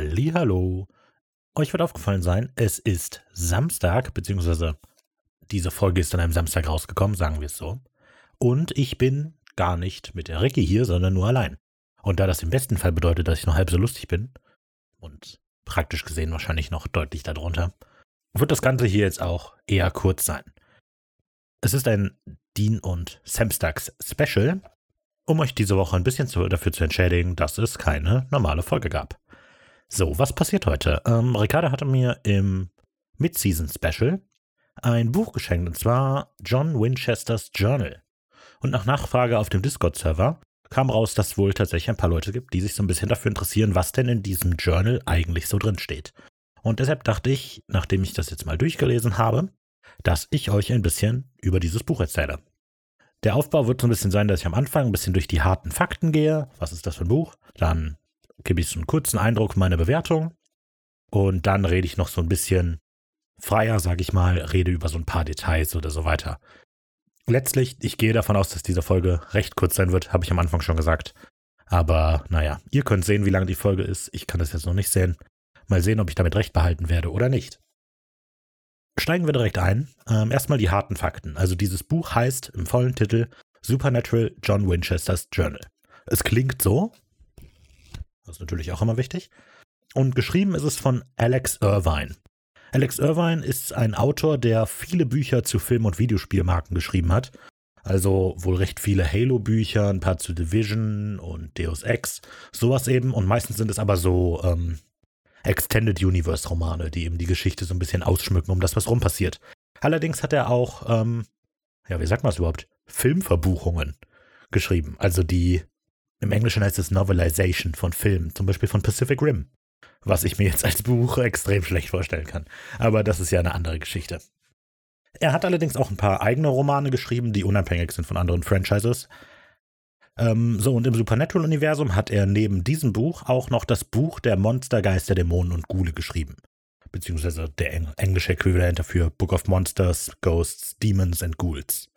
Hallo. Euch wird aufgefallen sein, es ist Samstag, beziehungsweise diese Folge ist an einem Samstag rausgekommen, sagen wir es so. Und ich bin gar nicht mit der Ricky hier, sondern nur allein. Und da das im besten Fall bedeutet, dass ich noch halb so lustig bin, und praktisch gesehen wahrscheinlich noch deutlich darunter, wird das Ganze hier jetzt auch eher kurz sein. Es ist ein Dean und Samstags Special, um euch diese Woche ein bisschen zu, dafür zu entschädigen, dass es keine normale Folge gab. So, was passiert heute? Ähm, Ricardo hatte mir im Mid-Season Special ein Buch geschenkt, und zwar John Winchesters Journal. Und nach Nachfrage auf dem Discord-Server kam raus, dass es wohl tatsächlich ein paar Leute gibt, die sich so ein bisschen dafür interessieren, was denn in diesem Journal eigentlich so drin steht. Und deshalb dachte ich, nachdem ich das jetzt mal durchgelesen habe, dass ich euch ein bisschen über dieses Buch erzähle. Der Aufbau wird so ein bisschen sein, dass ich am Anfang ein bisschen durch die harten Fakten gehe. Was ist das für ein Buch? Dann gebe ich so einen kurzen Eindruck meiner Bewertung. Und dann rede ich noch so ein bisschen freier, sage ich mal, rede über so ein paar Details oder so weiter. Letztlich, ich gehe davon aus, dass diese Folge recht kurz sein wird, habe ich am Anfang schon gesagt. Aber naja, ihr könnt sehen, wie lang die Folge ist. Ich kann das jetzt noch nicht sehen. Mal sehen, ob ich damit recht behalten werde oder nicht. Steigen wir direkt ein. Ähm, erstmal die harten Fakten. Also dieses Buch heißt im vollen Titel Supernatural John Winchesters Journal. Es klingt so. Das ist natürlich auch immer wichtig. Und geschrieben ist es von Alex Irvine. Alex Irvine ist ein Autor, der viele Bücher zu Film- und Videospielmarken geschrieben hat. Also wohl recht viele Halo-Bücher, ein paar zu Division und Deus Ex, sowas eben. Und meistens sind es aber so ähm, Extended Universe-Romane, die eben die Geschichte so ein bisschen ausschmücken, um das, was rum passiert. Allerdings hat er auch, ähm, ja, wie sagt man es überhaupt, Filmverbuchungen geschrieben. Also die, im Englischen heißt es Novelization von Filmen, zum Beispiel von Pacific Rim was ich mir jetzt als Buch extrem schlecht vorstellen kann. Aber das ist ja eine andere Geschichte. Er hat allerdings auch ein paar eigene Romane geschrieben, die unabhängig sind von anderen Franchises. Ähm, so, und im Supernatural-Universum hat er neben diesem Buch auch noch das Buch der Monster, Geister, Dämonen und Ghule geschrieben. Beziehungsweise der englische Äquivalent dafür Book of Monsters, Ghosts, Demons and Ghouls.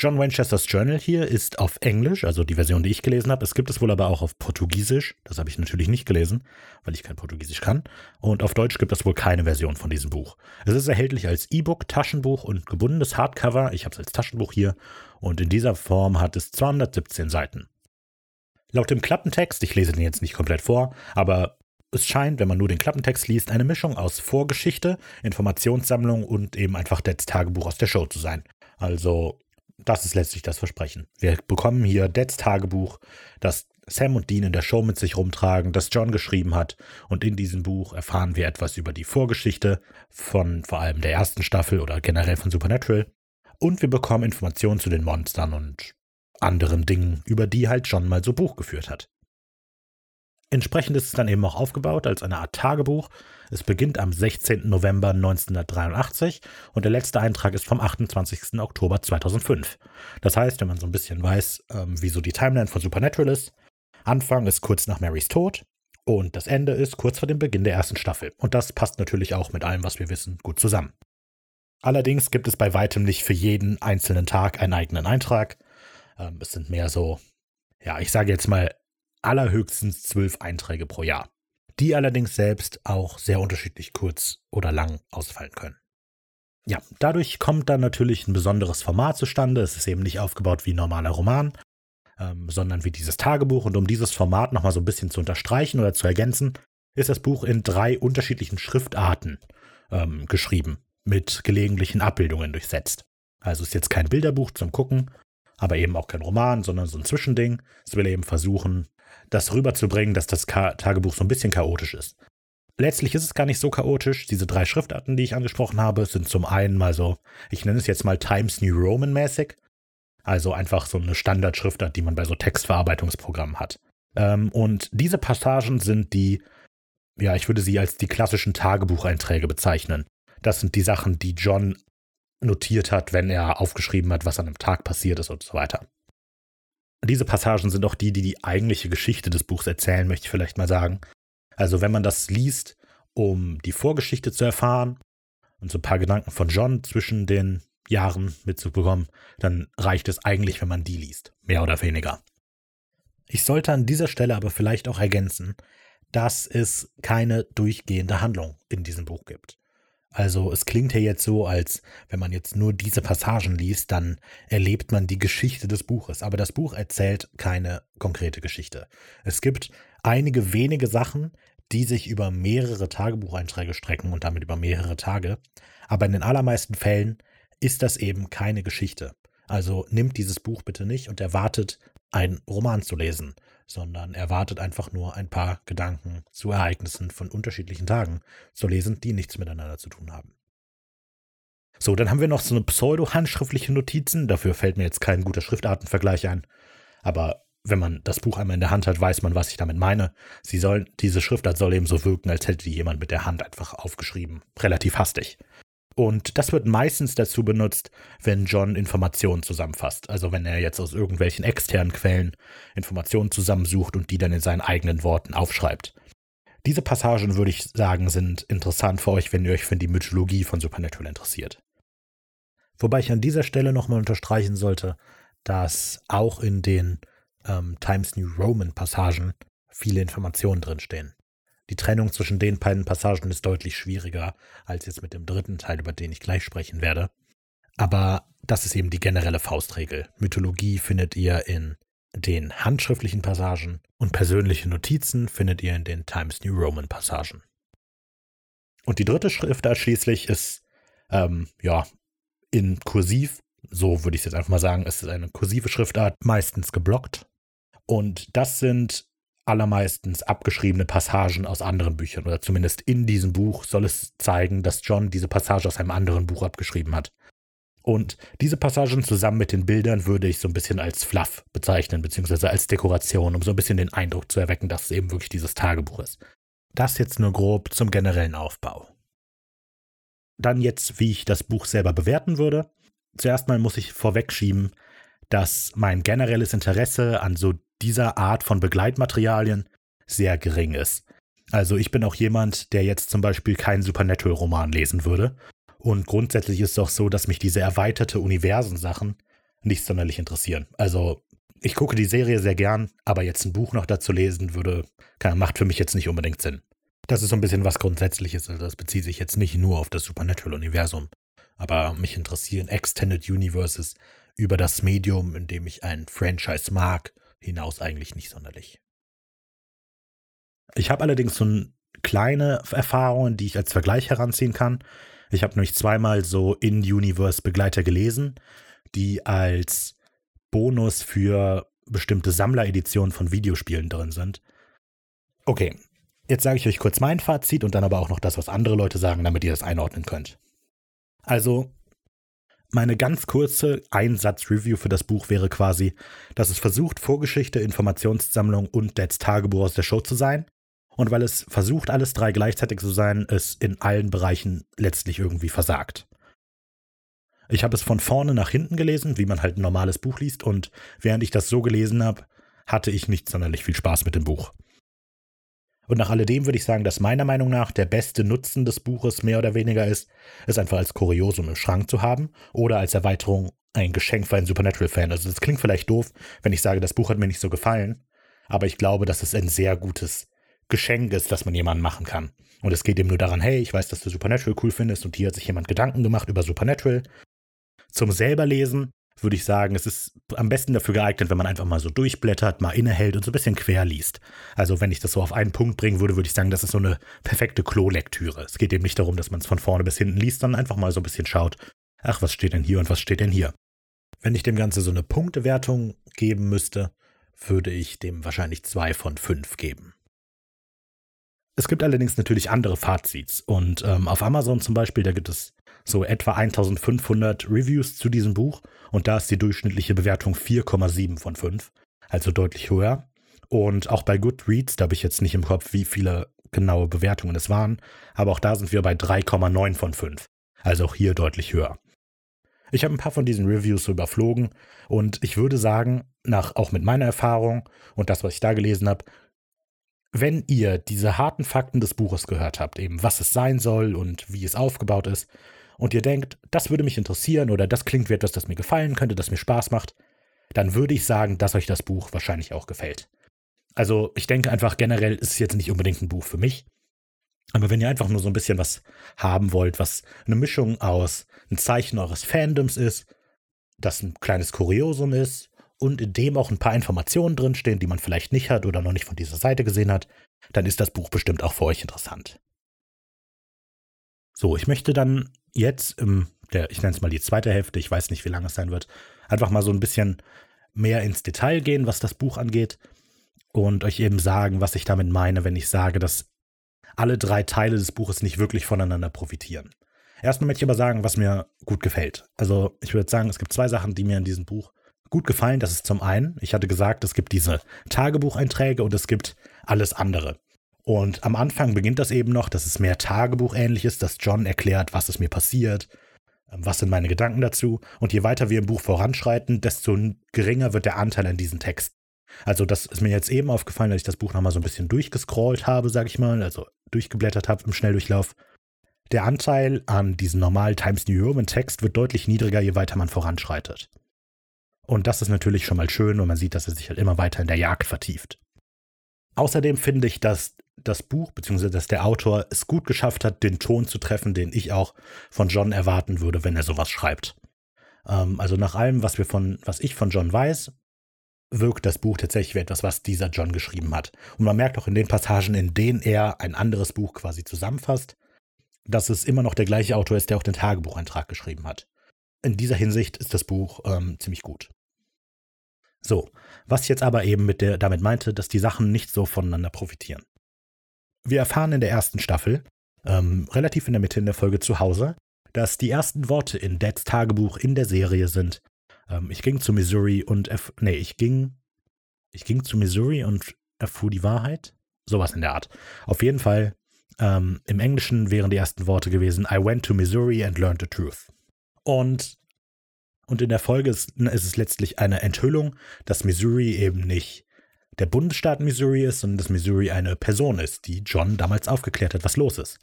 John Winchesters Journal hier ist auf Englisch, also die Version, die ich gelesen habe. Es gibt es wohl aber auch auf Portugiesisch. Das habe ich natürlich nicht gelesen, weil ich kein Portugiesisch kann. Und auf Deutsch gibt es wohl keine Version von diesem Buch. Es ist erhältlich als E-Book, Taschenbuch und gebundenes Hardcover. Ich habe es als Taschenbuch hier. Und in dieser Form hat es 217 Seiten. Laut dem Klappentext, ich lese den jetzt nicht komplett vor, aber es scheint, wenn man nur den Klappentext liest, eine Mischung aus Vorgeschichte, Informationssammlung und eben einfach Deads Tagebuch aus der Show zu sein. Also das ist letztlich das Versprechen. Wir bekommen hier Deads Tagebuch, das Sam und Dean in der Show mit sich rumtragen, das John geschrieben hat. Und in diesem Buch erfahren wir etwas über die Vorgeschichte von vor allem der ersten Staffel oder generell von Supernatural. Und wir bekommen Informationen zu den Monstern und anderen Dingen, über die halt John mal so Buch geführt hat. Entsprechend ist es dann eben auch aufgebaut als eine Art Tagebuch. Es beginnt am 16. November 1983 und der letzte Eintrag ist vom 28. Oktober 2005. Das heißt, wenn man so ein bisschen weiß, ähm, wie so die Timeline von Supernatural ist, Anfang ist kurz nach Marys Tod und das Ende ist kurz vor dem Beginn der ersten Staffel. Und das passt natürlich auch mit allem, was wir wissen, gut zusammen. Allerdings gibt es bei weitem nicht für jeden einzelnen Tag einen eigenen Eintrag. Ähm, es sind mehr so, ja, ich sage jetzt mal allerhöchstens zwölf Einträge pro Jahr, die allerdings selbst auch sehr unterschiedlich kurz oder lang ausfallen können. Ja, dadurch kommt dann natürlich ein besonderes Format zustande. Es ist eben nicht aufgebaut wie ein normaler Roman, ähm, sondern wie dieses Tagebuch. Und um dieses Format nochmal so ein bisschen zu unterstreichen oder zu ergänzen, ist das Buch in drei unterschiedlichen Schriftarten ähm, geschrieben, mit gelegentlichen Abbildungen durchsetzt. Also ist jetzt kein Bilderbuch zum Gucken, aber eben auch kein Roman, sondern so ein Zwischending. Es will eben versuchen, das rüberzubringen, dass das Ka Tagebuch so ein bisschen chaotisch ist. Letztlich ist es gar nicht so chaotisch. Diese drei Schriftarten, die ich angesprochen habe, sind zum einen mal so, ich nenne es jetzt mal Times New Roman mäßig. Also einfach so eine Standardschriftart, die man bei so Textverarbeitungsprogrammen hat. Ähm, und diese Passagen sind die, ja, ich würde sie als die klassischen Tagebucheinträge bezeichnen. Das sind die Sachen, die John notiert hat, wenn er aufgeschrieben hat, was an einem Tag passiert ist und so weiter. Diese Passagen sind auch die, die die eigentliche Geschichte des Buchs erzählen, möchte ich vielleicht mal sagen. Also wenn man das liest, um die Vorgeschichte zu erfahren und so ein paar Gedanken von John zwischen den Jahren mitzubekommen, dann reicht es eigentlich, wenn man die liest, mehr oder weniger. Ich sollte an dieser Stelle aber vielleicht auch ergänzen, dass es keine durchgehende Handlung in diesem Buch gibt. Also es klingt ja jetzt so, als wenn man jetzt nur diese Passagen liest, dann erlebt man die Geschichte des Buches. Aber das Buch erzählt keine konkrete Geschichte. Es gibt einige wenige Sachen, die sich über mehrere Tagebucheinträge strecken und damit über mehrere Tage. Aber in den allermeisten Fällen ist das eben keine Geschichte. Also nimmt dieses Buch bitte nicht und erwartet, einen Roman zu lesen, sondern erwartet einfach nur ein paar Gedanken zu Ereignissen von unterschiedlichen Tagen zu lesen, die nichts miteinander zu tun haben. So, dann haben wir noch so eine pseudo-handschriftliche Notizen. Dafür fällt mir jetzt kein guter Schriftartenvergleich ein. Aber wenn man das Buch einmal in der Hand hat, weiß man, was ich damit meine. Sie soll, diese Schriftart soll eben so wirken, als hätte die jemand mit der Hand einfach aufgeschrieben. Relativ hastig. Und das wird meistens dazu benutzt, wenn John Informationen zusammenfasst. Also wenn er jetzt aus irgendwelchen externen Quellen Informationen zusammensucht und die dann in seinen eigenen Worten aufschreibt. Diese Passagen, würde ich sagen, sind interessant für euch, wenn ihr euch für die Mythologie von Supernatural interessiert. Wobei ich an dieser Stelle nochmal unterstreichen sollte, dass auch in den ähm, Times New Roman Passagen viele Informationen drinstehen. Die Trennung zwischen den beiden Passagen ist deutlich schwieriger als jetzt mit dem dritten Teil, über den ich gleich sprechen werde. Aber das ist eben die generelle Faustregel. Mythologie findet ihr in den handschriftlichen Passagen und persönliche Notizen findet ihr in den Times New Roman Passagen. Und die dritte Schriftart schließlich ist, ähm, ja, in Kursiv, so würde ich es jetzt einfach mal sagen, es ist eine kursive Schriftart, meistens geblockt. Und das sind allermeistens abgeschriebene Passagen aus anderen Büchern oder zumindest in diesem Buch soll es zeigen, dass John diese Passage aus einem anderen Buch abgeschrieben hat. Und diese Passagen zusammen mit den Bildern würde ich so ein bisschen als Fluff bezeichnen, beziehungsweise als Dekoration, um so ein bisschen den Eindruck zu erwecken, dass es eben wirklich dieses Tagebuch ist. Das jetzt nur grob zum generellen Aufbau. Dann jetzt, wie ich das Buch selber bewerten würde. Zuerst mal muss ich vorwegschieben, dass mein generelles Interesse an so dieser Art von Begleitmaterialien sehr gering ist. Also ich bin auch jemand, der jetzt zum Beispiel keinen Supernatural-Roman lesen würde. Und grundsätzlich ist es auch so, dass mich diese erweiterte Universensachen nicht sonderlich interessieren. Also ich gucke die Serie sehr gern, aber jetzt ein Buch noch dazu lesen würde, macht für mich jetzt nicht unbedingt Sinn. Das ist so ein bisschen was Grundsätzliches, also das bezieht sich jetzt nicht nur auf das Supernatural-Universum. Aber mich interessieren Extended Universes über das Medium, in dem ich ein Franchise mag, hinaus eigentlich nicht sonderlich. Ich habe allerdings so kleine Erfahrungen, die ich als Vergleich heranziehen kann. Ich habe nämlich zweimal so In-Universe-Begleiter gelesen, die als Bonus für bestimmte Sammlereditionen von Videospielen drin sind. Okay, jetzt sage ich euch kurz mein Fazit und dann aber auch noch das, was andere Leute sagen, damit ihr das einordnen könnt. Also, meine ganz kurze Einsatz-Review für das Buch wäre quasi, dass es versucht, Vorgeschichte, Informationssammlung und Dads Tagebuch aus der Show zu sein. Und weil es versucht, alles drei gleichzeitig zu sein, es in allen Bereichen letztlich irgendwie versagt. Ich habe es von vorne nach hinten gelesen, wie man halt ein normales Buch liest, und während ich das so gelesen habe, hatte ich nicht sonderlich viel Spaß mit dem Buch. Und nach alledem würde ich sagen, dass meiner Meinung nach der beste Nutzen des Buches mehr oder weniger ist, es einfach als Kuriosum im Schrank zu haben oder als Erweiterung ein Geschenk für einen Supernatural-Fan. Also das klingt vielleicht doof, wenn ich sage, das Buch hat mir nicht so gefallen, aber ich glaube, dass es ein sehr gutes Geschenk ist, das man jemandem machen kann. Und es geht eben nur daran, hey, ich weiß, dass du Supernatural cool findest und hier hat sich jemand Gedanken gemacht über Supernatural. Zum selber lesen würde ich sagen, es ist am besten dafür geeignet, wenn man einfach mal so durchblättert, mal innehält und so ein bisschen quer liest. Also wenn ich das so auf einen Punkt bringen würde, würde ich sagen, das ist so eine perfekte Klolektüre. Es geht eben nicht darum, dass man es von vorne bis hinten liest, sondern einfach mal so ein bisschen schaut, ach, was steht denn hier und was steht denn hier. Wenn ich dem Ganze so eine Punktewertung geben müsste, würde ich dem wahrscheinlich zwei von fünf geben. Es gibt allerdings natürlich andere Fazits und ähm, auf Amazon zum Beispiel, da gibt es so etwa 1500 Reviews zu diesem Buch und da ist die durchschnittliche Bewertung 4,7 von 5, also deutlich höher. Und auch bei Goodreads, da habe ich jetzt nicht im Kopf, wie viele genaue Bewertungen es waren, aber auch da sind wir bei 3,9 von 5, also auch hier deutlich höher. Ich habe ein paar von diesen Reviews so überflogen und ich würde sagen, nach auch mit meiner Erfahrung und das, was ich da gelesen habe, wenn ihr diese harten Fakten des Buches gehört habt, eben was es sein soll und wie es aufgebaut ist, und ihr denkt, das würde mich interessieren oder das klingt wie etwas, das mir gefallen könnte, das mir Spaß macht, dann würde ich sagen, dass euch das Buch wahrscheinlich auch gefällt. Also ich denke einfach generell ist es jetzt nicht unbedingt ein Buch für mich. Aber wenn ihr einfach nur so ein bisschen was haben wollt, was eine Mischung aus ein Zeichen eures Fandoms ist, das ein kleines Kuriosum ist und in dem auch ein paar Informationen drinstehen, die man vielleicht nicht hat oder noch nicht von dieser Seite gesehen hat, dann ist das Buch bestimmt auch für euch interessant. So, ich möchte dann jetzt im, der, ich nenne es mal die zweite Hälfte, ich weiß nicht, wie lange es sein wird, einfach mal so ein bisschen mehr ins Detail gehen, was das Buch angeht und euch eben sagen, was ich damit meine, wenn ich sage, dass alle drei Teile des Buches nicht wirklich voneinander profitieren. Erstmal möchte ich aber sagen, was mir gut gefällt. Also ich würde sagen, es gibt zwei Sachen, die mir in diesem Buch gut gefallen. Das ist zum einen, ich hatte gesagt, es gibt diese Tagebucheinträge und es gibt alles andere. Und am Anfang beginnt das eben noch, dass es mehr Tagebuchähnlich ist, dass John erklärt, was ist mir passiert, ähm, was sind meine Gedanken dazu. Und je weiter wir im Buch voranschreiten, desto geringer wird der Anteil an diesen Text. Also das ist mir jetzt eben aufgefallen, als ich das Buch nochmal so ein bisschen durchgescrollt habe, sag ich mal, also durchgeblättert habe im Schnelldurchlauf. Der Anteil an diesem normalen Times New Roman Text wird deutlich niedriger, je weiter man voranschreitet. Und das ist natürlich schon mal schön und man sieht, dass er sich halt immer weiter in der Jagd vertieft. Außerdem finde ich, dass das Buch bzw. dass der Autor es gut geschafft hat, den Ton zu treffen, den ich auch von John erwarten würde, wenn er sowas schreibt. Ähm, also nach allem, was wir von, was ich von John weiß, wirkt das Buch tatsächlich wie etwas, was dieser John geschrieben hat. Und man merkt auch in den Passagen, in denen er ein anderes Buch quasi zusammenfasst, dass es immer noch der gleiche Autor ist, der auch den Tagebucheintrag geschrieben hat. In dieser Hinsicht ist das Buch ähm, ziemlich gut. So, was jetzt aber eben mit der, damit meinte, dass die Sachen nicht so voneinander profitieren. Wir erfahren in der ersten Staffel, ähm, relativ in der Mitte in der Folge zu Hause, dass die ersten Worte in Dads Tagebuch in der Serie sind, ähm, ich ging zu Missouri und erf nee, ich ging, ich ging zu Missouri und erfuhr die Wahrheit. Sowas in der Art. Auf jeden Fall, ähm, im Englischen wären die ersten Worte gewesen, I went to Missouri and learned the truth. Und, und in der Folge ist, ist es letztlich eine Enthüllung, dass Missouri eben nicht der Bundesstaat Missouri ist, sondern dass Missouri eine Person ist, die John damals aufgeklärt hat, was los ist.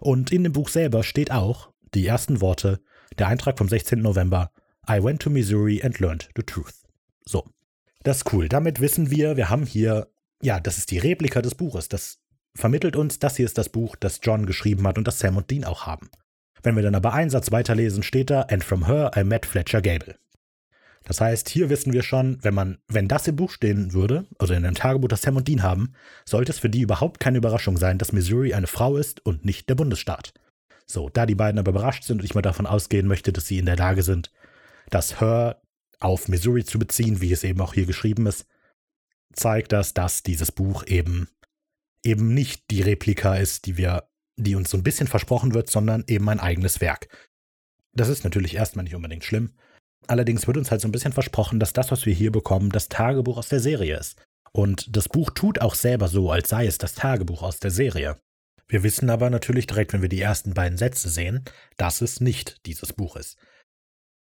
Und in dem Buch selber steht auch die ersten Worte, der Eintrag vom 16. November, I went to Missouri and learned the truth. So. Das ist cool. Damit wissen wir, wir haben hier, ja, das ist die Replika des Buches. Das vermittelt uns, das hier ist das Buch, das John geschrieben hat und das Sam und Dean auch haben. Wenn wir dann aber einen Satz weiterlesen, steht da, and from her I met Fletcher Gable. Das heißt, hier wissen wir schon, wenn man, wenn das im Buch stehen würde, also in einem Tagebuch, das Sam und Dean haben, sollte es für die überhaupt keine Überraschung sein, dass Missouri eine Frau ist und nicht der Bundesstaat. So, da die beiden aber überrascht sind und ich mal davon ausgehen möchte, dass sie in der Lage sind, das Her auf Missouri zu beziehen, wie es eben auch hier geschrieben ist, zeigt das, dass dieses Buch eben eben nicht die Replika ist, die wir, die uns so ein bisschen versprochen wird, sondern eben ein eigenes Werk. Das ist natürlich erstmal nicht unbedingt schlimm. Allerdings wird uns halt so ein bisschen versprochen, dass das, was wir hier bekommen, das Tagebuch aus der Serie ist. Und das Buch tut auch selber so, als sei es das Tagebuch aus der Serie. Wir wissen aber natürlich direkt, wenn wir die ersten beiden Sätze sehen, dass es nicht dieses Buch ist.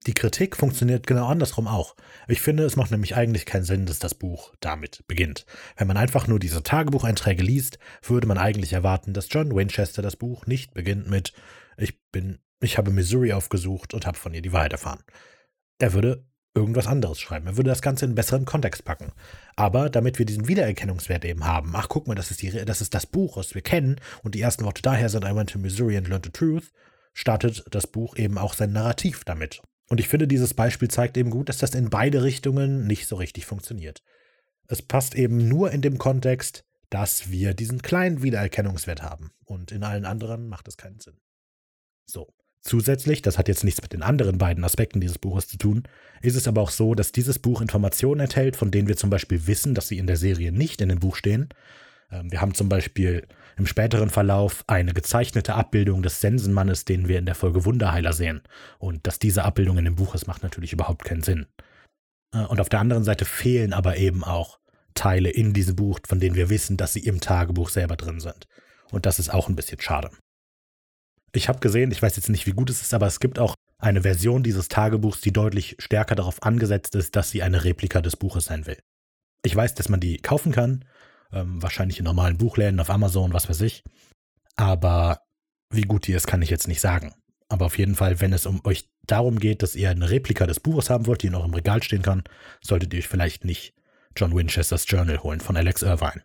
Die Kritik funktioniert genau andersrum auch. Ich finde, es macht nämlich eigentlich keinen Sinn, dass das Buch damit beginnt. Wenn man einfach nur diese Tagebucheinträge liest, würde man eigentlich erwarten, dass John Winchester das Buch nicht beginnt mit Ich bin, ich habe Missouri aufgesucht und habe von ihr die Wahrheit erfahren. Er würde irgendwas anderes schreiben. Er würde das Ganze in einen besseren Kontext packen. Aber damit wir diesen Wiedererkennungswert eben haben, ach guck mal, das ist, die, das ist das Buch, was wir kennen und die ersten Worte daher sind I went to Missouri and learned the truth, startet das Buch eben auch sein Narrativ damit. Und ich finde, dieses Beispiel zeigt eben gut, dass das in beide Richtungen nicht so richtig funktioniert. Es passt eben nur in dem Kontext, dass wir diesen kleinen Wiedererkennungswert haben. Und in allen anderen macht es keinen Sinn. So. Zusätzlich, das hat jetzt nichts mit den anderen beiden Aspekten dieses Buches zu tun, ist es aber auch so, dass dieses Buch Informationen enthält, von denen wir zum Beispiel wissen, dass sie in der Serie nicht in dem Buch stehen. Ähm, wir haben zum Beispiel im späteren Verlauf eine gezeichnete Abbildung des Sensenmannes, den wir in der Folge Wunderheiler sehen. Und dass diese Abbildung in dem Buch ist, macht natürlich überhaupt keinen Sinn. Äh, und auf der anderen Seite fehlen aber eben auch Teile in diesem Buch, von denen wir wissen, dass sie im Tagebuch selber drin sind. Und das ist auch ein bisschen schade. Ich habe gesehen, ich weiß jetzt nicht, wie gut es ist, aber es gibt auch eine Version dieses Tagebuchs, die deutlich stärker darauf angesetzt ist, dass sie eine Replika des Buches sein will. Ich weiß, dass man die kaufen kann ähm, wahrscheinlich in normalen Buchläden, auf Amazon, was weiß ich. Aber wie gut die ist, kann ich jetzt nicht sagen. Aber auf jeden Fall, wenn es um euch darum geht, dass ihr eine Replika des Buches haben wollt, die in eurem Regal stehen kann, solltet ihr euch vielleicht nicht John Winchesters Journal holen von Alex Irvine.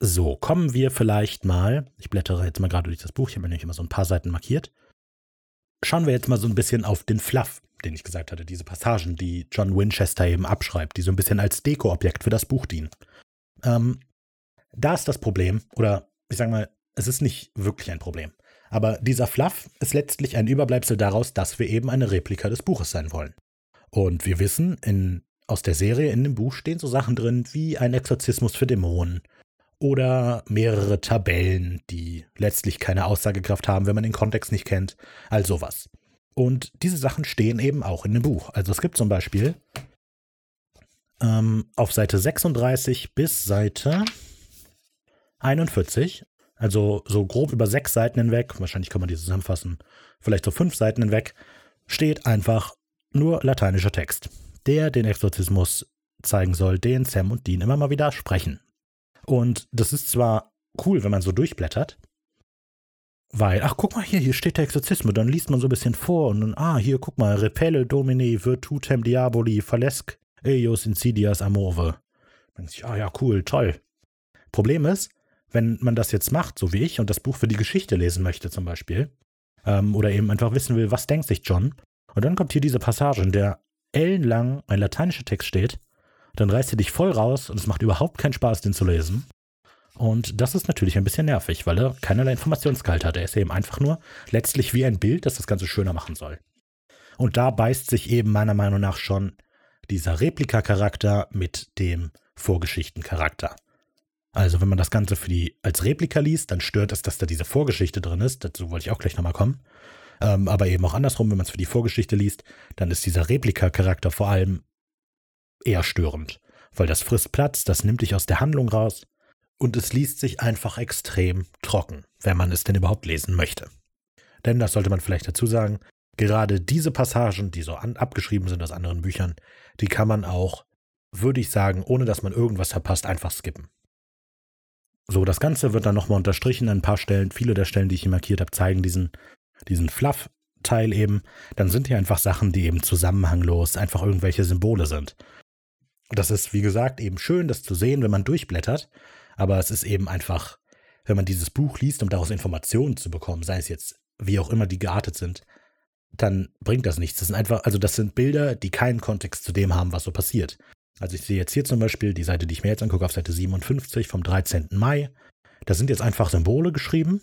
So, kommen wir vielleicht mal, ich blättere jetzt mal gerade durch das Buch, ich habe mir nämlich immer so ein paar Seiten markiert. Schauen wir jetzt mal so ein bisschen auf den Fluff, den ich gesagt hatte, diese Passagen, die John Winchester eben abschreibt, die so ein bisschen als Dekoobjekt für das Buch dienen. Ähm, da ist das Problem, oder ich sage mal, es ist nicht wirklich ein Problem. Aber dieser Fluff ist letztlich ein Überbleibsel daraus, dass wir eben eine Replika des Buches sein wollen. Und wir wissen, in, aus der Serie in dem Buch stehen so Sachen drin wie ein Exorzismus für Dämonen oder mehrere Tabellen, die letztlich keine Aussagekraft haben, wenn man den Kontext nicht kennt, all sowas. Und diese Sachen stehen eben auch in dem Buch. Also es gibt zum Beispiel ähm, auf Seite 36 bis Seite 41, also so grob über sechs Seiten hinweg, wahrscheinlich kann man die zusammenfassen, vielleicht so fünf Seiten hinweg, steht einfach nur lateinischer Text, der den Exorzismus zeigen soll, den Sam und Dean immer mal wieder sprechen. Und das ist zwar cool, wenn man so durchblättert, weil, ach, guck mal hier, hier steht der Exorzismus, dann liest man so ein bisschen vor und dann, ah, hier, guck mal, Repelle Domini virtutem diaboli falesc eius insidias amove. Dann denkt sich, ah ja, cool, toll. Problem ist, wenn man das jetzt macht, so wie ich, und das Buch für die Geschichte lesen möchte zum Beispiel, ähm, oder eben einfach wissen will, was denkt sich John, und dann kommt hier diese Passage, in der ellenlang ein lateinischer Text steht, dann reißt er dich voll raus und es macht überhaupt keinen Spaß, den zu lesen. Und das ist natürlich ein bisschen nervig, weil er keinerlei Informationsgehalt hat. Er ist eben einfach nur letztlich wie ein Bild, das das Ganze schöner machen soll. Und da beißt sich eben meiner Meinung nach schon dieser Replika-Charakter mit dem Vorgeschichten-Charakter. Also wenn man das Ganze für die als Replika liest, dann stört es, dass da diese Vorgeschichte drin ist. Dazu wollte ich auch gleich nochmal kommen. Ähm, aber eben auch andersrum, wenn man es für die Vorgeschichte liest, dann ist dieser Replika-Charakter vor allem eher störend. Weil das frisst Platz, das nimmt dich aus der Handlung raus und es liest sich einfach extrem trocken, wenn man es denn überhaupt lesen möchte. Denn, das sollte man vielleicht dazu sagen, gerade diese Passagen, die so an, abgeschrieben sind aus anderen Büchern, die kann man auch, würde ich sagen, ohne dass man irgendwas verpasst, einfach skippen. So, das Ganze wird dann nochmal unterstrichen an ein paar Stellen. Viele der Stellen, die ich hier markiert habe, zeigen diesen, diesen Fluff-Teil eben. Dann sind hier einfach Sachen, die eben zusammenhanglos einfach irgendwelche Symbole sind. Das ist, wie gesagt, eben schön, das zu sehen, wenn man durchblättert. Aber es ist eben einfach, wenn man dieses Buch liest, um daraus Informationen zu bekommen, sei es jetzt wie auch immer die geartet sind, dann bringt das nichts. Das sind einfach, also das sind Bilder, die keinen Kontext zu dem haben, was so passiert. Also ich sehe jetzt hier zum Beispiel die Seite, die ich mir jetzt angucke, auf Seite 57 vom 13. Mai. Da sind jetzt einfach Symbole geschrieben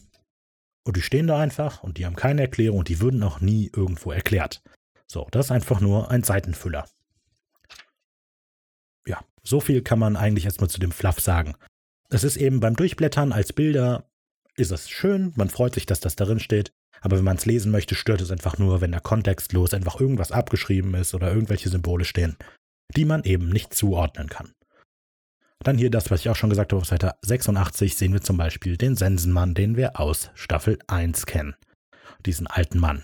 und die stehen da einfach und die haben keine Erklärung und die würden auch nie irgendwo erklärt. So, das ist einfach nur ein Seitenfüller. So viel kann man eigentlich erstmal zu dem Fluff sagen. Es ist eben beim Durchblättern als Bilder ist es schön, man freut sich, dass das darin steht, aber wenn man es lesen möchte, stört es einfach nur, wenn da kontextlos einfach irgendwas abgeschrieben ist oder irgendwelche Symbole stehen, die man eben nicht zuordnen kann. Dann hier das, was ich auch schon gesagt habe, auf Seite 86 sehen wir zum Beispiel den Sensenmann, den wir aus Staffel 1 kennen. Diesen alten Mann.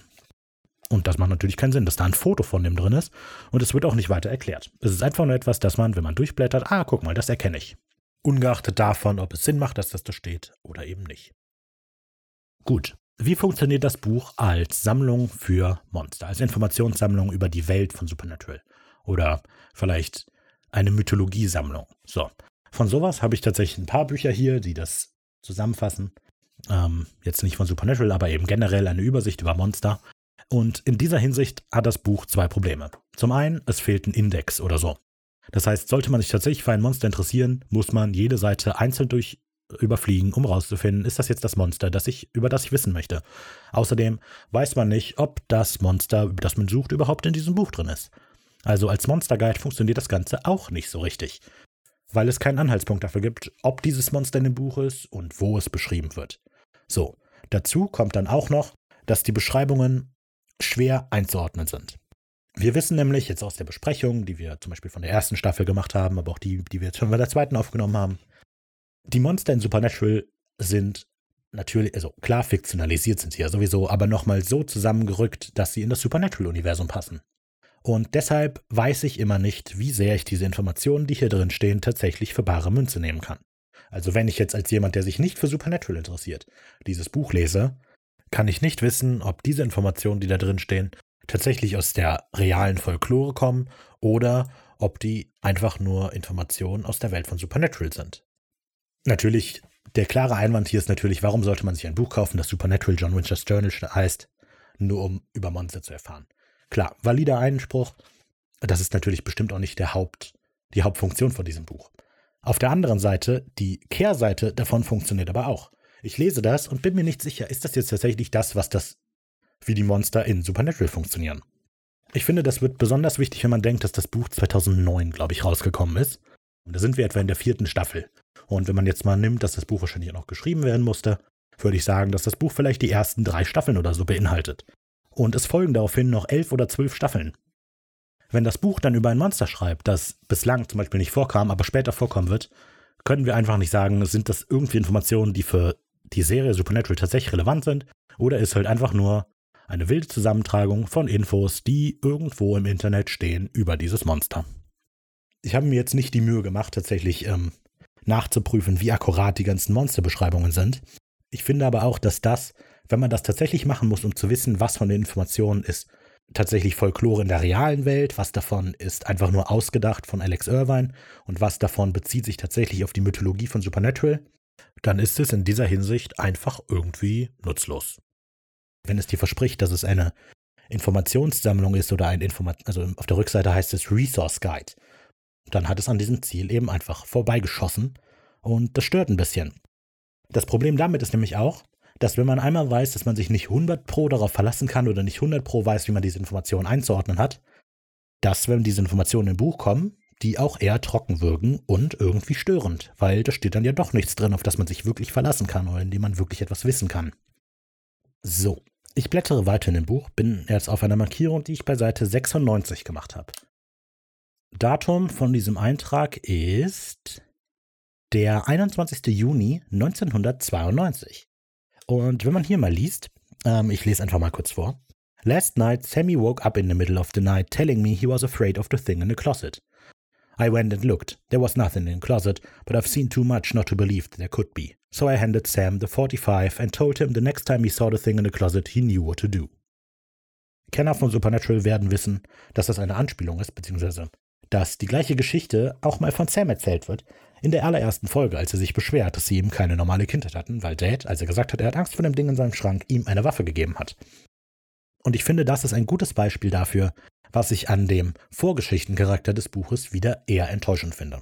Und das macht natürlich keinen Sinn, dass da ein Foto von dem drin ist und es wird auch nicht weiter erklärt. Es ist einfach nur etwas, dass man, wenn man durchblättert, ah, guck mal, das erkenne ich. Ungeachtet davon, ob es Sinn macht, dass das da steht oder eben nicht. Gut. Wie funktioniert das Buch als Sammlung für Monster, als Informationssammlung über die Welt von Supernatural? Oder vielleicht eine Mythologiesammlung. So. Von sowas habe ich tatsächlich ein paar Bücher hier, die das zusammenfassen. Ähm, jetzt nicht von Supernatural, aber eben generell eine Übersicht über Monster. Und in dieser Hinsicht hat das Buch zwei Probleme. Zum einen, es fehlt ein Index oder so. Das heißt, sollte man sich tatsächlich für ein Monster interessieren, muss man jede Seite einzeln durch überfliegen, um rauszufinden, ist das jetzt das Monster, das ich, über das ich wissen möchte. Außerdem weiß man nicht, ob das Monster, über das man sucht, überhaupt in diesem Buch drin ist. Also als Monster Guide funktioniert das Ganze auch nicht so richtig, weil es keinen Anhaltspunkt dafür gibt, ob dieses Monster in dem Buch ist und wo es beschrieben wird. So, dazu kommt dann auch noch, dass die Beschreibungen schwer einzuordnen sind. Wir wissen nämlich jetzt aus der Besprechung, die wir zum Beispiel von der ersten Staffel gemacht haben, aber auch die, die wir jetzt schon bei der zweiten aufgenommen haben, die Monster in Supernatural sind natürlich, also klar fiktionalisiert sind sie ja sowieso, aber nochmal so zusammengerückt, dass sie in das Supernatural-Universum passen. Und deshalb weiß ich immer nicht, wie sehr ich diese Informationen, die hier drin stehen, tatsächlich für bare Münze nehmen kann. Also wenn ich jetzt als jemand, der sich nicht für Supernatural interessiert, dieses Buch lese, kann ich nicht wissen, ob diese Informationen, die da drin stehen, tatsächlich aus der realen Folklore kommen oder ob die einfach nur Informationen aus der Welt von Supernatural sind. Natürlich, der klare Einwand hier ist natürlich, warum sollte man sich ein Buch kaufen, das Supernatural John Winchester Journal heißt, nur um über Monster zu erfahren. Klar, valider Einspruch, das ist natürlich bestimmt auch nicht der Haupt, die Hauptfunktion von diesem Buch. Auf der anderen Seite, die Kehrseite davon funktioniert aber auch. Ich lese das und bin mir nicht sicher, ist das jetzt tatsächlich das, was das, wie die Monster in Supernatural funktionieren. Ich finde, das wird besonders wichtig, wenn man denkt, dass das Buch 2009, glaube ich, rausgekommen ist. Und da sind wir etwa in der vierten Staffel. Und wenn man jetzt mal nimmt, dass das Buch wahrscheinlich auch noch geschrieben werden musste, würde ich sagen, dass das Buch vielleicht die ersten drei Staffeln oder so beinhaltet. Und es folgen daraufhin noch elf oder zwölf Staffeln. Wenn das Buch dann über ein Monster schreibt, das bislang zum Beispiel nicht vorkam, aber später vorkommen wird, können wir einfach nicht sagen, sind das irgendwie Informationen, die für die Serie Supernatural tatsächlich relevant sind, oder ist halt einfach nur eine wilde Zusammentragung von Infos, die irgendwo im Internet stehen über dieses Monster. Ich habe mir jetzt nicht die Mühe gemacht, tatsächlich ähm, nachzuprüfen, wie akkurat die ganzen Monsterbeschreibungen sind. Ich finde aber auch, dass das, wenn man das tatsächlich machen muss, um zu wissen, was von den Informationen ist tatsächlich Folklore in der realen Welt, was davon ist einfach nur ausgedacht von Alex Irvine und was davon bezieht sich tatsächlich auf die Mythologie von Supernatural, dann ist es in dieser Hinsicht einfach irgendwie nutzlos. Wenn es dir verspricht, dass es eine Informationssammlung ist oder ein Informat also auf der Rückseite heißt es Resource Guide, dann hat es an diesem Ziel eben einfach vorbeigeschossen und das stört ein bisschen. Das Problem damit ist nämlich auch, dass wenn man einmal weiß, dass man sich nicht 100 pro darauf verlassen kann oder nicht 100 pro weiß, wie man diese Informationen einzuordnen hat, dass wenn diese Informationen im Buch kommen, die auch eher trocken wirken und irgendwie störend, weil da steht dann ja doch nichts drin, auf das man sich wirklich verlassen kann oder in dem man wirklich etwas wissen kann. So, ich blättere weiter in dem Buch, bin jetzt auf einer Markierung, die ich bei Seite 96 gemacht habe. Datum von diesem Eintrag ist der 21. Juni 1992. Und wenn man hier mal liest, ähm, ich lese einfach mal kurz vor. Last night, Sammy woke up in the middle of the night telling me he was afraid of the thing in the closet. I went and looked. There was nothing in the closet, but I've seen too much not to believe there could be. So I handed Sam the 45 and told him the next time he saw the thing in the closet, he knew what to do. Kenner von Supernatural werden wissen, dass das eine Anspielung ist, beziehungsweise dass die gleiche Geschichte auch mal von Sam erzählt wird, in der allerersten Folge, als er sich beschwert, dass sie ihm keine normale Kindheit hatten, weil Dad, als er gesagt hat, er hat Angst vor dem Ding in seinem Schrank, ihm eine Waffe gegeben hat. Und ich finde, das ist ein gutes Beispiel dafür, was ich an dem Vorgeschichtencharakter des Buches wieder eher enttäuschend finde.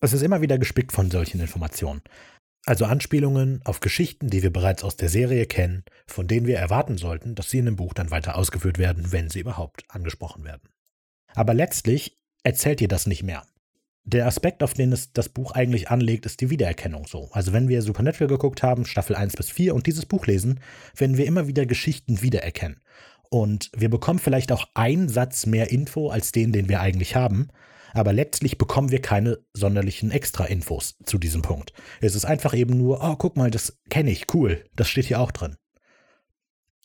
Es ist immer wieder gespickt von solchen Informationen. Also Anspielungen auf Geschichten, die wir bereits aus der Serie kennen, von denen wir erwarten sollten, dass sie in dem Buch dann weiter ausgeführt werden, wenn sie überhaupt angesprochen werden. Aber letztlich erzählt ihr das nicht mehr der Aspekt, auf den es das Buch eigentlich anlegt, ist die Wiedererkennung so. Also wenn wir Supernatural geguckt haben, Staffel 1 bis 4 und dieses Buch lesen, werden wir immer wieder Geschichten wiedererkennen. Und wir bekommen vielleicht auch einen Satz mehr Info als den, den wir eigentlich haben. Aber letztlich bekommen wir keine sonderlichen Extra-Infos zu diesem Punkt. Es ist einfach eben nur, oh, guck mal, das kenne ich, cool, das steht hier auch drin.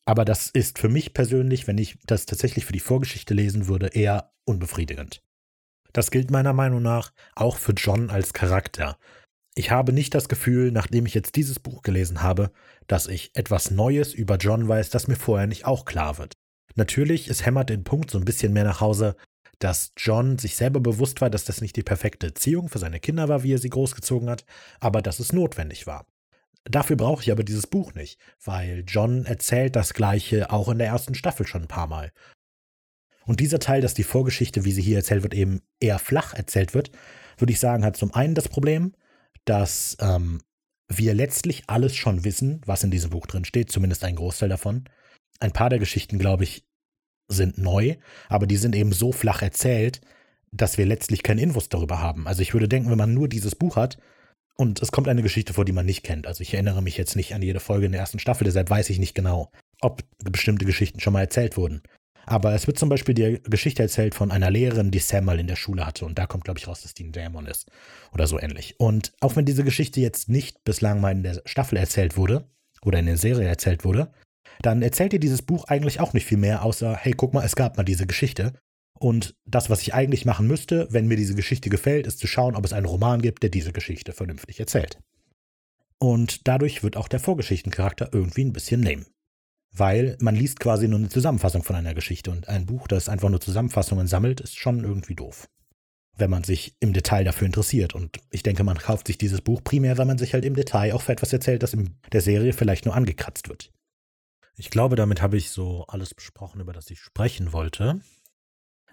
Aber das ist für mich persönlich, wenn ich das tatsächlich für die Vorgeschichte lesen würde, eher unbefriedigend. Das gilt meiner Meinung nach auch für John als Charakter. Ich habe nicht das Gefühl, nachdem ich jetzt dieses Buch gelesen habe, dass ich etwas Neues über John weiß, das mir vorher nicht auch klar wird. Natürlich, es hämmert den Punkt so ein bisschen mehr nach Hause, dass John sich selber bewusst war, dass das nicht die perfekte Erziehung für seine Kinder war, wie er sie großgezogen hat, aber dass es notwendig war. Dafür brauche ich aber dieses Buch nicht, weil John erzählt das gleiche auch in der ersten Staffel schon ein paar Mal. Und dieser Teil, dass die Vorgeschichte, wie sie hier erzählt wird, eben eher flach erzählt wird, würde ich sagen, hat zum einen das Problem, dass ähm, wir letztlich alles schon wissen, was in diesem Buch drin steht, zumindest ein Großteil davon. Ein paar der Geschichten, glaube ich, sind neu, aber die sind eben so flach erzählt, dass wir letztlich keine Infos darüber haben. Also ich würde denken, wenn man nur dieses Buch hat und es kommt eine Geschichte vor, die man nicht kennt. Also ich erinnere mich jetzt nicht an jede Folge in der ersten Staffel, deshalb weiß ich nicht genau, ob bestimmte Geschichten schon mal erzählt wurden. Aber es wird zum Beispiel die Geschichte erzählt von einer Lehrerin, die Sam mal in der Schule hatte. Und da kommt, glaube ich, raus, dass die ein Dämon ist. Oder so ähnlich. Und auch wenn diese Geschichte jetzt nicht bislang mal in der Staffel erzählt wurde, oder in der Serie erzählt wurde, dann erzählt dir dieses Buch eigentlich auch nicht viel mehr, außer, hey, guck mal, es gab mal diese Geschichte. Und das, was ich eigentlich machen müsste, wenn mir diese Geschichte gefällt, ist zu schauen, ob es einen Roman gibt, der diese Geschichte vernünftig erzählt. Und dadurch wird auch der Vorgeschichtencharakter irgendwie ein bisschen lame weil man liest quasi nur eine Zusammenfassung von einer Geschichte und ein Buch, das einfach nur Zusammenfassungen sammelt, ist schon irgendwie doof. wenn man sich im Detail dafür interessiert. Und ich denke, man kauft sich dieses Buch primär, weil man sich halt im Detail auch für etwas erzählt, das in der Serie vielleicht nur angekratzt wird. Ich glaube, damit habe ich so alles besprochen, über das ich sprechen wollte.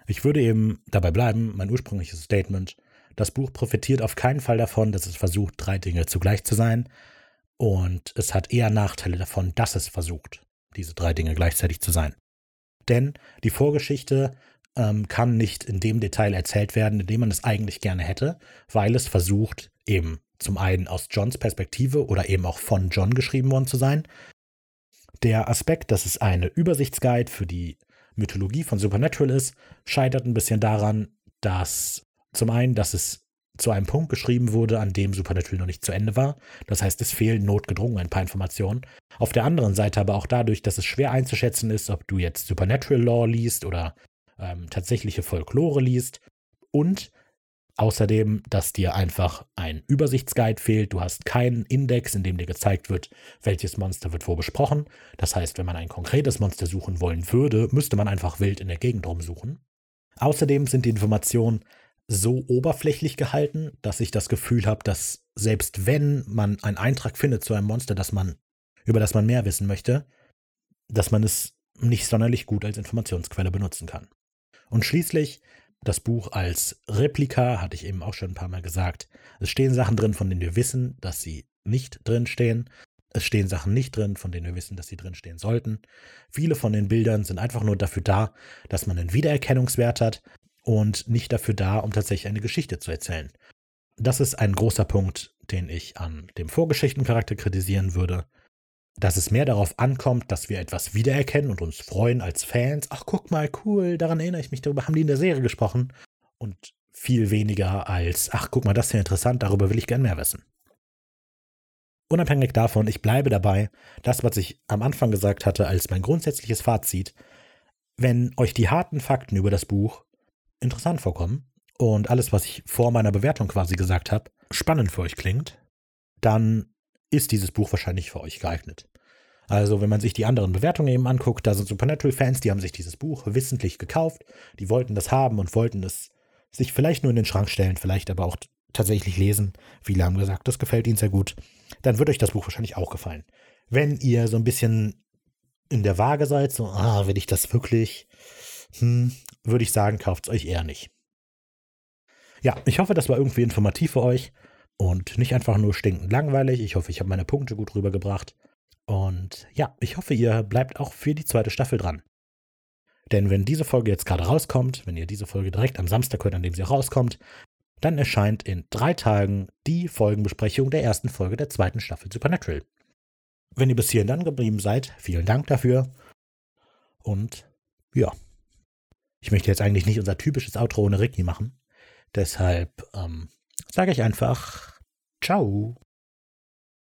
Ich würde eben dabei bleiben, mein ursprüngliches Statement. Das Buch profitiert auf keinen Fall davon, dass es versucht, drei Dinge zugleich zu sein. Und es hat eher Nachteile davon, dass es versucht, diese drei Dinge gleichzeitig zu sein. Denn die Vorgeschichte ähm, kann nicht in dem Detail erzählt werden, in dem man es eigentlich gerne hätte, weil es versucht, eben zum einen aus Johns Perspektive oder eben auch von John geschrieben worden zu sein. Der Aspekt, dass es eine Übersichtsguide für die Mythologie von Supernatural ist, scheitert ein bisschen daran, dass zum einen, dass es zu einem Punkt geschrieben wurde, an dem Supernatural noch nicht zu Ende war. Das heißt, es fehlen notgedrungen ein paar Informationen. Auf der anderen Seite aber auch dadurch, dass es schwer einzuschätzen ist, ob du jetzt Supernatural Law liest oder ähm, tatsächliche Folklore liest und außerdem, dass dir einfach ein Übersichtsguide fehlt. Du hast keinen Index, in dem dir gezeigt wird, welches Monster wird wo besprochen. Das heißt, wenn man ein konkretes Monster suchen wollen würde, müsste man einfach wild in der Gegend rumsuchen. Außerdem sind die Informationen so oberflächlich gehalten, dass ich das Gefühl habe, dass selbst wenn man einen Eintrag findet zu einem Monster, das man, über das man mehr wissen möchte, dass man es nicht sonderlich gut als Informationsquelle benutzen kann. Und schließlich das Buch als Replika, hatte ich eben auch schon ein paar Mal gesagt. Es stehen Sachen drin, von denen wir wissen, dass sie nicht drin stehen. Es stehen Sachen nicht drin, von denen wir wissen, dass sie drin stehen sollten. Viele von den Bildern sind einfach nur dafür da, dass man einen Wiedererkennungswert hat und nicht dafür da, um tatsächlich eine Geschichte zu erzählen. Das ist ein großer Punkt, den ich an dem Vorgeschichtencharakter kritisieren würde dass es mehr darauf ankommt, dass wir etwas wiedererkennen und uns freuen als Fans. Ach, guck mal, cool, daran erinnere ich mich, darüber haben die in der Serie gesprochen. Und viel weniger als, ach, guck mal, das ist ja interessant, darüber will ich gern mehr wissen. Unabhängig davon, ich bleibe dabei, das, was ich am Anfang gesagt hatte, als mein grundsätzliches Fazit, wenn euch die harten Fakten über das Buch interessant vorkommen und alles, was ich vor meiner Bewertung quasi gesagt habe, spannend für euch klingt, dann ist dieses Buch wahrscheinlich für euch geeignet. Also, wenn man sich die anderen Bewertungen eben anguckt, da sind Supernatural-Fans, die haben sich dieses Buch wissentlich gekauft, die wollten das haben und wollten es sich vielleicht nur in den Schrank stellen, vielleicht aber auch tatsächlich lesen. Viele haben gesagt, das gefällt ihnen sehr gut. Dann wird euch das Buch wahrscheinlich auch gefallen. Wenn ihr so ein bisschen in der Waage seid, so, ah, will ich das wirklich, hm, würde ich sagen, kauft es euch eher nicht. Ja, ich hoffe, das war irgendwie informativ für euch und nicht einfach nur stinkend langweilig. Ich hoffe, ich habe meine Punkte gut rübergebracht. Und ja, ich hoffe, ihr bleibt auch für die zweite Staffel dran. Denn wenn diese Folge jetzt gerade rauskommt, wenn ihr diese Folge direkt am Samstag hört, an dem sie auch rauskommt, dann erscheint in drei Tagen die Folgenbesprechung der ersten Folge der zweiten Staffel Supernatural. Wenn ihr bis hierhin dann geblieben seid, vielen Dank dafür. Und ja, ich möchte jetzt eigentlich nicht unser typisches Outro ohne Ricky machen. Deshalb ähm, sage ich einfach Ciao.